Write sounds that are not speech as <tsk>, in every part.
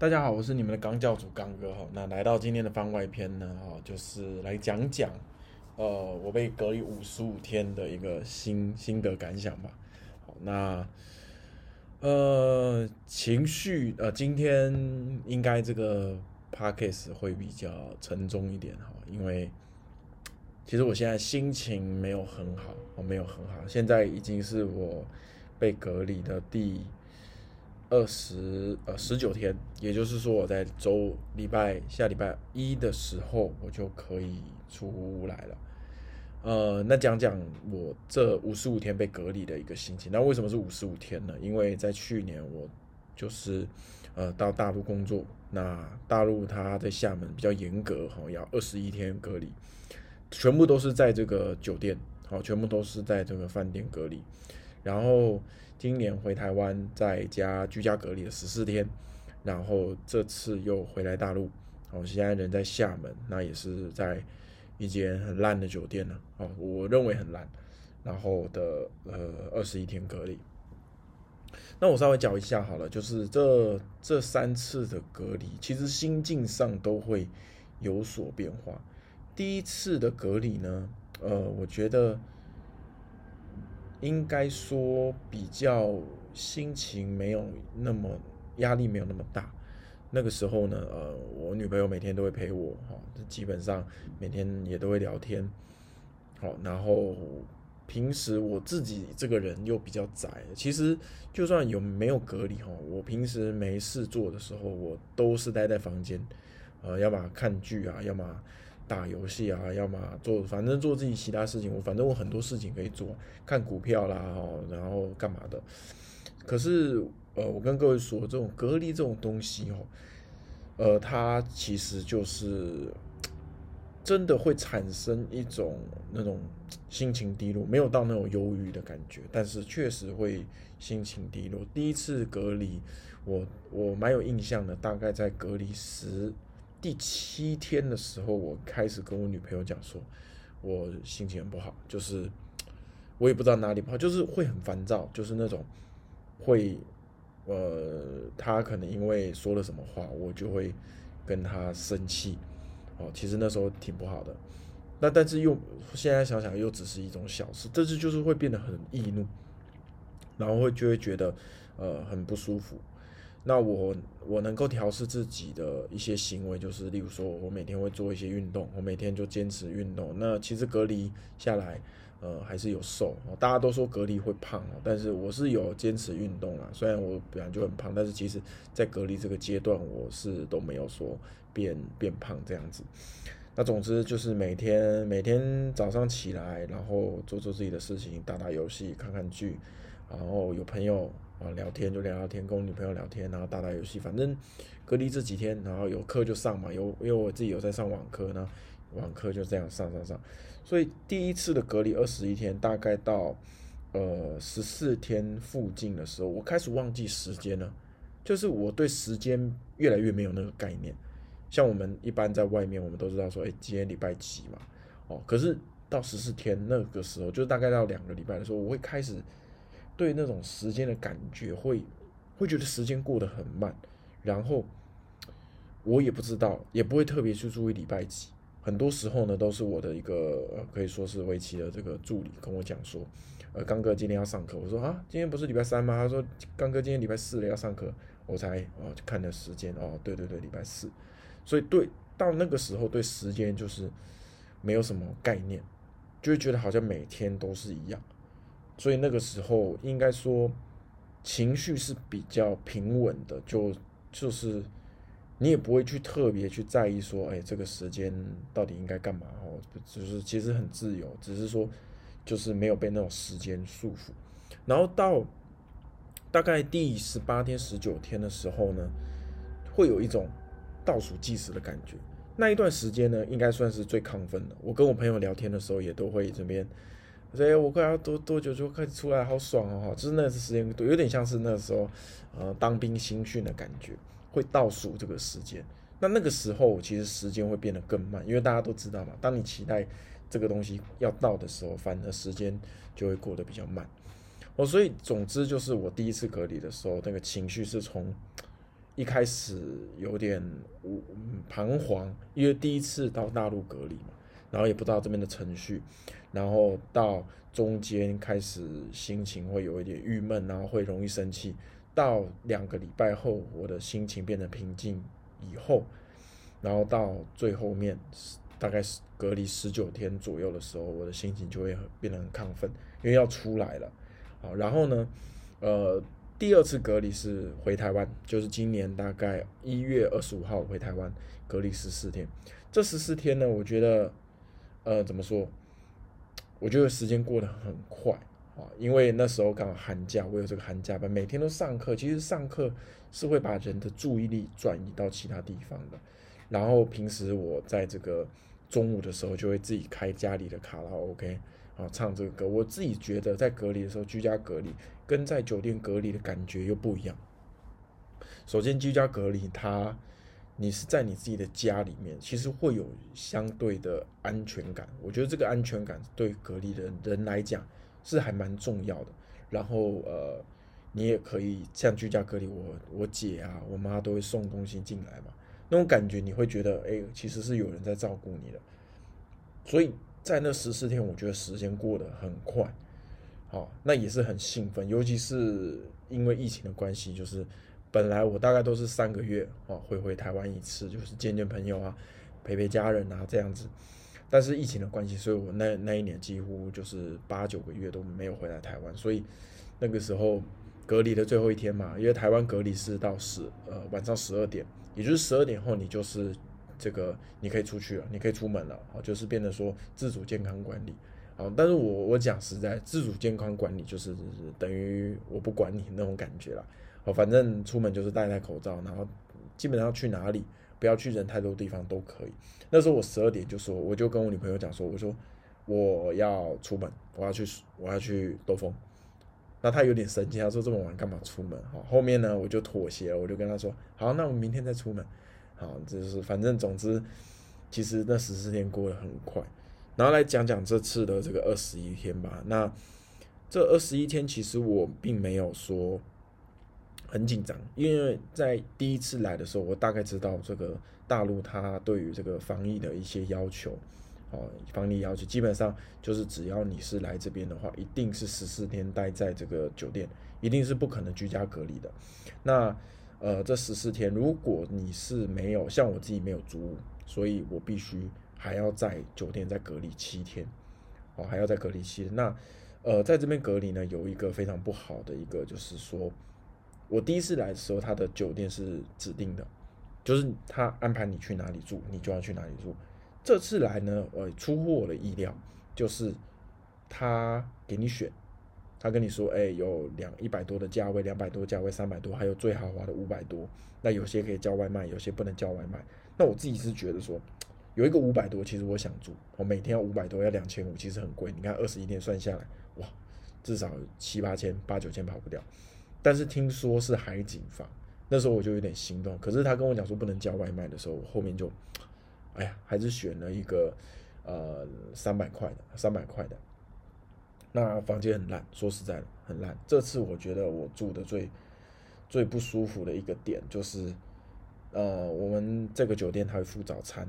大家好，我是你们的刚教主刚哥哈。那来到今天的番外篇呢，哈，就是来讲讲，呃，我被隔离五十五天的一个心心得感想吧。好，那呃情绪呃，今天应该这个 podcast 会比较沉重一点哈，因为其实我现在心情没有很好，我没有很好，现在已经是我被隔离的第。二十呃十九天，也就是说我在周礼拜下礼拜一的时候，我就可以出来了。呃，那讲讲我这五十五天被隔离的一个心情。那为什么是五十五天呢？因为在去年我就是呃到大陆工作，那大陆他在厦门比较严格哈，要二十一天隔离，全部都是在这个酒店，好，全部都是在这个饭店隔离，然后。今年回台湾，在家居家隔离了十四天，然后这次又回来大陆，我现在人在厦门，那也是在一间很烂的酒店呢，哦，我认为很烂，然后的呃二十一天隔离。那我稍微讲一下好了，就是这这三次的隔离，其实心境上都会有所变化。第一次的隔离呢，呃，我觉得。应该说比较心情没有那么压力没有那么大，那个时候呢，呃，我女朋友每天都会陪我，哈，基本上每天也都会聊天，好，然后平时我自己这个人又比较宅，其实就算有没有隔离哈，我平时没事做的时候，我都是待在房间，呃，要么看剧啊，要么。打游戏啊，要么做，反正做自己其他事情。我反正我很多事情可以做，看股票啦，然后干嘛的。可是，呃，我跟各位说，这种隔离这种东西，哦，呃，它其实就是真的会产生一种那种心情低落，没有到那种忧郁的感觉，但是确实会心情低落。第一次隔离，我我蛮有印象的，大概在隔离十。第七天的时候，我开始跟我女朋友讲说，我心情很不好，就是 <tsk> 我也不知道哪里不好，就是会很烦躁，就是那种会，呃，她可能因为说了什么话，我就会跟她生气，哦，其实那时候挺不好的，那但是又现在想想又只是一种小事，这次就是会变得很易怒，然后会就会觉得呃很不舒服。那我我能够调试自己的一些行为，就是例如说，我每天会做一些运动，我每天就坚持运动。那其实隔离下来，呃，还是有瘦。大家都说隔离会胖哦但是我是有坚持运动啦。虽然我本来就很胖，但是其实在隔离这个阶段，我是都没有说变变胖这样子。那总之就是每天每天早上起来，然后做做自己的事情，打打游戏，看看剧，然后有朋友。啊，聊天就聊聊天，跟我女朋友聊天，然后打打游戏，反正隔离这几天，然后有课就上嘛，有因为我自己有在上网课呢，网课就这样上上上，所以第一次的隔离二十一天，大概到呃十四天附近的时候，我开始忘记时间了，就是我对时间越来越没有那个概念，像我们一般在外面，我们都知道说，哎，今天礼拜几嘛，哦，可是到十四天那个时候，就是大概到两个礼拜的时候，我会开始。对那种时间的感觉，会会觉得时间过得很慢，然后我也不知道，也不会特别去注意礼拜几。很多时候呢，都是我的一个，可以说是围棋的这个助理跟我讲说，呃，刚哥今天要上课。我说啊，今天不是礼拜三吗？他说刚哥今天礼拜四了要上课，我才哦看的时间哦，对对对，礼拜四。所以对到那个时候，对时间就是没有什么概念，就会觉得好像每天都是一样。所以那个时候应该说情绪是比较平稳的，就就是你也不会去特别去在意说，哎，这个时间到底应该干嘛哦，就是其实很自由，只是说就是没有被那种时间束缚。然后到大概第十八天、十九天的时候呢，会有一种倒数计时的感觉。那一段时间呢，应该算是最亢奋的。我跟我朋友聊天的时候，也都会这边。所以我快要多多久就开始出来，好爽哦！哈，就是那次时间多，有点像是那时候，呃，当兵新训的感觉，会倒数这个时间。那那个时候其实时间会变得更慢，因为大家都知道嘛，当你期待这个东西要到的时候，反而时间就会过得比较慢。哦，所以总之就是我第一次隔离的时候，那个情绪是从一开始有点彷徨，因为第一次到大陆隔离嘛，然后也不知道这边的程序，然后到中间开始心情会有一点郁闷，然后会容易生气，到两个礼拜后，我的心情变得平静以后，然后到最后面大概是隔离十九天左右的时候，我的心情就会变得很亢奋，因为要出来了，好，然后呢，呃。第二次隔离是回台湾，就是今年大概一月二十五号回台湾隔离十四天。这十四天呢，我觉得，呃，怎么说？我觉得时间过得很快啊，因为那时候刚好寒假，我有这个寒假班，每天都上课。其实上课是会把人的注意力转移到其他地方的。然后平时我在这个中午的时候，就会自己开家里的卡拉 OK。啊，唱这个歌，我自己觉得在隔离的时候，居家隔离跟在酒店隔离的感觉又不一样。首先，居家隔离，它你是在你自己的家里面，其实会有相对的安全感。我觉得这个安全感对隔离的人来讲是还蛮重要的。然后，呃，你也可以像居家隔离，我我姐啊，我妈都会送东西进来嘛，那种感觉你会觉得，哎，其实是有人在照顾你的，所以。在那十四天，我觉得时间过得很快，好，那也是很兴奋，尤其是因为疫情的关系，就是本来我大概都是三个月啊会回台湾一次，就是见见朋友啊，陪陪家人啊这样子，但是疫情的关系，所以我那那一年几乎就是八九个月都没有回来台湾，所以那个时候隔离的最后一天嘛，因为台湾隔离是到十呃晚上十二点，也就是十二点后你就是。这个你可以出去了，你可以出门了，好，就是变得说自主健康管理，好，但是我我讲实在，自主健康管理就是等于我不管你那种感觉了，好，反正出门就是戴戴口罩，然后基本上去哪里不要去人太多地方都可以。那时候我十二点就说，我就跟我女朋友讲说，我说我要出门，我要去我要去兜风，那她有点生气，她说这么晚干嘛出门？好，后面呢我就妥协了，我就跟她说，好，那我们明天再出门。好，就是反正总之，其实那十四天过得很快。然后来讲讲这次的这个二十一天吧。那这二十一天其实我并没有说很紧张，因为在第一次来的时候，我大概知道这个大陆它对于这个防疫的一些要求，哦，防疫要求基本上就是只要你是来这边的话，一定是十四天待在这个酒店，一定是不可能居家隔离的。那呃，这十四天，如果你是没有像我自己没有租，所以我必须还要在酒店再隔离七天，哦，还要再隔离七天。那呃，在这边隔离呢，有一个非常不好的一个，就是说我第一次来的时候，他的酒店是指定的，就是他安排你去哪里住，你就要去哪里住。这次来呢，呃，出乎我的意料，就是他给你选。他跟你说，哎，有两一百多的价位，两百多价位，三百多，还有最豪华的五百多。那有些可以叫外卖，有些不能叫外卖。那我自己是觉得说，有一个五百多，其实我想住，我每天要五百多，要两千五，其实很贵。你看二十一天算下来，哇，至少七八千、八九千跑不掉。但是听说是海景房，那时候我就有点心动。可是他跟我讲说不能叫外卖的时候，我后面就，哎呀，还是选了一个呃三百块的，三百块的。那房间很烂，说实在的很烂。这次我觉得我住的最最不舒服的一个点就是，呃，我们这个酒店它会付早餐，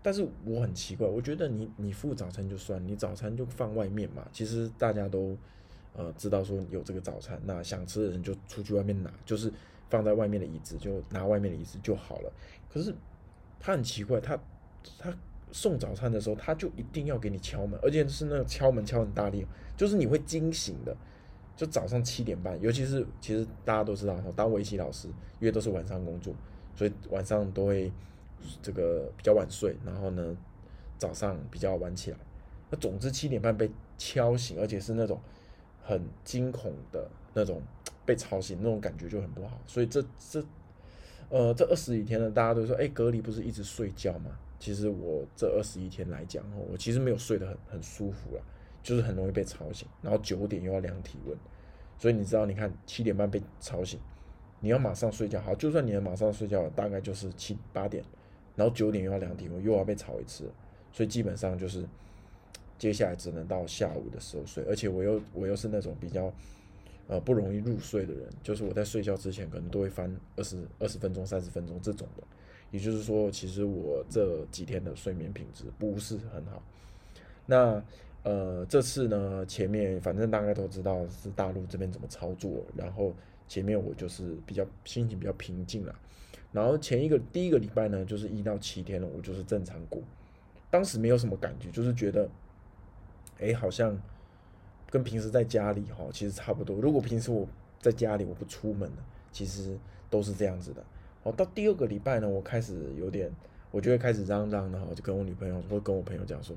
但是我很奇怪，我觉得你你付早餐就算，你早餐就放外面嘛。其实大家都呃知道说有这个早餐，那想吃的人就出去外面拿，就是放在外面的椅子就拿外面的椅子就好了。可是他很奇怪，他他。送早餐的时候，他就一定要给你敲门，而且是那个敲门敲很大力，就是你会惊醒的。就早上七点半，尤其是其实大家都知道，当围棋老师因为都是晚上工作，所以晚上都会这个比较晚睡，然后呢早上比较晚起来。那总之七点半被敲醒，而且是那种很惊恐的那种被吵醒，那种感觉就很不好。所以这这呃这二十几天呢，大家都说，哎，隔离不是一直睡觉吗？其实我这二十一天来讲，我其实没有睡得很很舒服了，就是很容易被吵醒，然后九点又要量体温，所以你知道，你看七点半被吵醒，你要马上睡觉，好，就算你能马上睡觉，大概就是七八点，然后九点又要量体温，又要被吵一次，所以基本上就是接下来只能到下午的时候睡，而且我又我又是那种比较呃不容易入睡的人，就是我在睡觉之前可能都会翻二十二十分钟、三十分钟这种的。也就是说，其实我这几天的睡眠品质不是很好。那呃，这次呢，前面反正大概都知道是大陆这边怎么操作，然后前面我就是比较心情比较平静了。然后前一个第一个礼拜呢，就是一到七天了，我就是正常过，当时没有什么感觉，就是觉得，哎，好像跟平时在家里哈，其实差不多。如果平时我在家里我不出门其实都是这样子的。哦，到第二个礼拜呢，我开始有点，我就会开始嚷嚷的，我就跟我女朋友或跟我朋友讲说，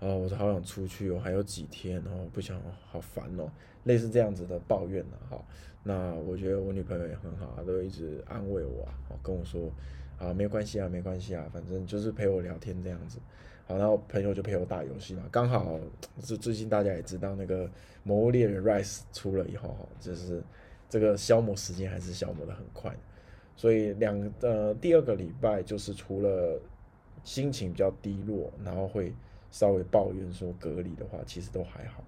啊，我好想出去哦，还有几天哦，不想，好烦哦，类似这样子的抱怨呢，哈。那我觉得我女朋友也很好啊，都一直安慰我啊，跟我说，啊，没关系啊，没关系啊，反正就是陪我聊天这样子。好，然后朋友就陪我打游戏嘛，刚好是最近大家也知道那个《魔物猎人 Rise》出了以后，哈，就是这个消磨时间还是消磨的很快。所以两呃第二个礼拜就是除了心情比较低落，然后会稍微抱怨说隔离的话，其实都还好。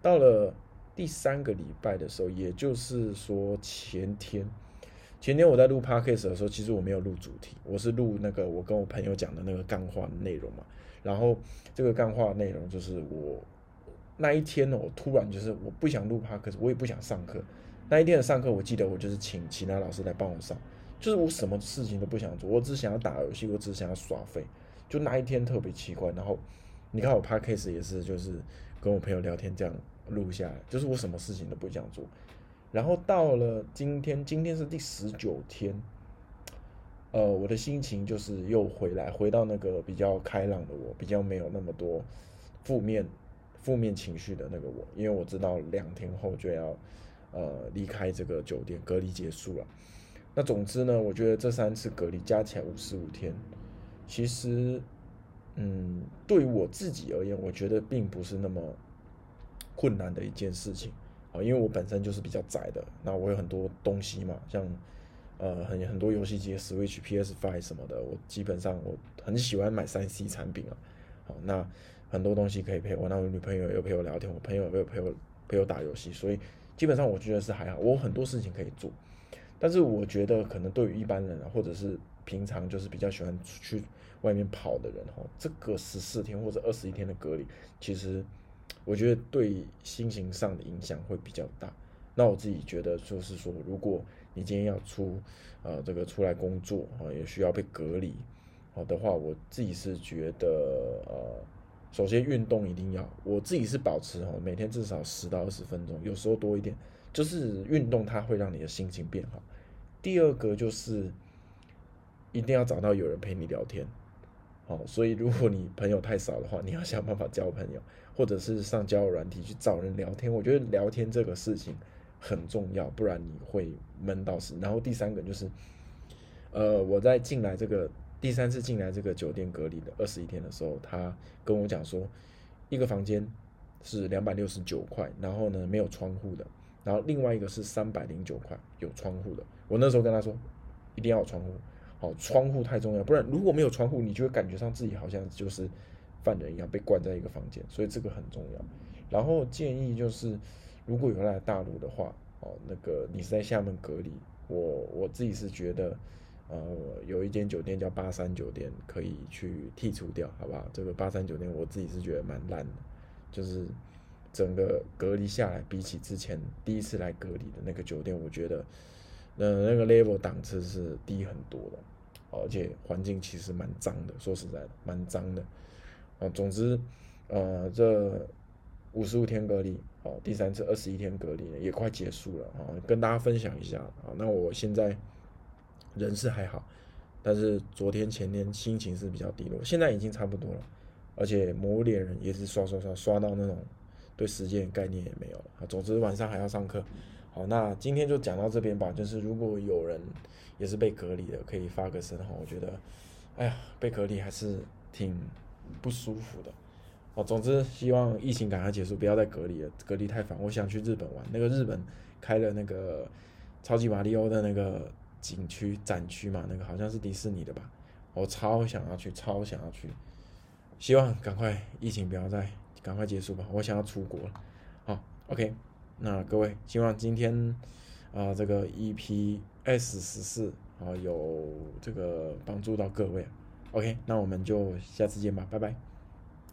到了第三个礼拜的时候，也就是说前天，前天我在录 podcast 的时候，其实我没有录主题，我是录那个我跟我朋友讲的那个干话内容嘛。然后这个干话内容就是我那一天呢，我突然就是我不想录 podcast，我也不想上课。那一天的上课，我记得我就是请其他老师来帮我上。就是我什么事情都不想做，我只想要打游戏，我只想要耍废。就那一天特别奇怪，然后你看我拍 case 也是，就是跟我朋友聊天这样录下来，就是我什么事情都不想做。然后到了今天，今天是第十九天，呃，我的心情就是又回来，回到那个比较开朗的我，比较没有那么多负面负面情绪的那个我，因为我知道两天后就要呃离开这个酒店，隔离结束了。那总之呢，我觉得这三次隔离加起来五十五天，其实，嗯，对于我自己而言，我觉得并不是那么困难的一件事情啊，因为我本身就是比较宅的，那我有很多东西嘛，像呃很很多游戏机，Switch、PS Five 什么的，我基本上我很喜欢买三 C 产品啊，好，那很多东西可以陪我，那我女朋友又陪我聊天，我朋友又陪我陪我打游戏，所以基本上我觉得是还好，我有很多事情可以做。但是我觉得，可能对于一般人啊，或者是平常就是比较喜欢出去外面跑的人哈，这个十四天或者二十一天的隔离，其实我觉得对心情上的影响会比较大。那我自己觉得，就是说，如果你今天要出呃这个出来工作啊，也需要被隔离好的话，我自己是觉得呃，首先运动一定要，我自己是保持哈，每天至少十到二十分钟，有时候多一点，就是运动它会让你的心情变好。第二个就是一定要找到有人陪你聊天，好，所以如果你朋友太少的话，你要想办法交朋友，或者是上交友软体去找人聊天。我觉得聊天这个事情很重要，不然你会闷到死。然后第三个就是，呃，我在进来这个第三次进来这个酒店隔离的二十一天的时候，他跟我讲说，一个房间是两百六十九块，然后呢没有窗户的。然后另外一个是三百零九块有窗户的，我那时候跟他说，一定要有窗户，好，窗户太重要，不然如果没有窗户，你就会感觉上自己好像就是犯人一样被关在一个房间，所以这个很重要。然后建议就是，如果有来大陆的话，哦，那个你是在厦门隔离，我我自己是觉得，呃，有一间酒店叫八三酒店，可以去剔除掉，好不好？这个八三酒店我自己是觉得蛮烂的，就是。整个隔离下来，比起之前第一次来隔离的那个酒店，我觉得，呃，那个 level 档次是低很多的，而且环境其实蛮脏的。说实在的，蛮脏的。啊，总之，呃，这五十五天隔离，哦，第三次二十一天隔离也快结束了啊，跟大家分享一下啊。那我现在人是还好，但是昨天前天心情是比较低落，现在已经差不多了，而且魔物猎人也是刷刷刷刷到那种。对时间概念也没有了啊。总之晚上还要上课，好，那今天就讲到这边吧。就是如果有人也是被隔离的，可以发个声哈。我觉得，哎呀，被隔离还是挺不舒服的，哦，总之希望疫情赶快结束，不要再隔离了，隔离太烦。我想去日本玩，那个日本开了那个超级马里奥的那个景区展区嘛，那个好像是迪士尼的吧，我超想要去，超想要去。希望赶快疫情不要再，赶快结束吧，我想要出国了。好，OK，那各位，希望今天啊这个 EP S 十四啊有这个帮助到各位。ok 那我们就下次见吧拜拜。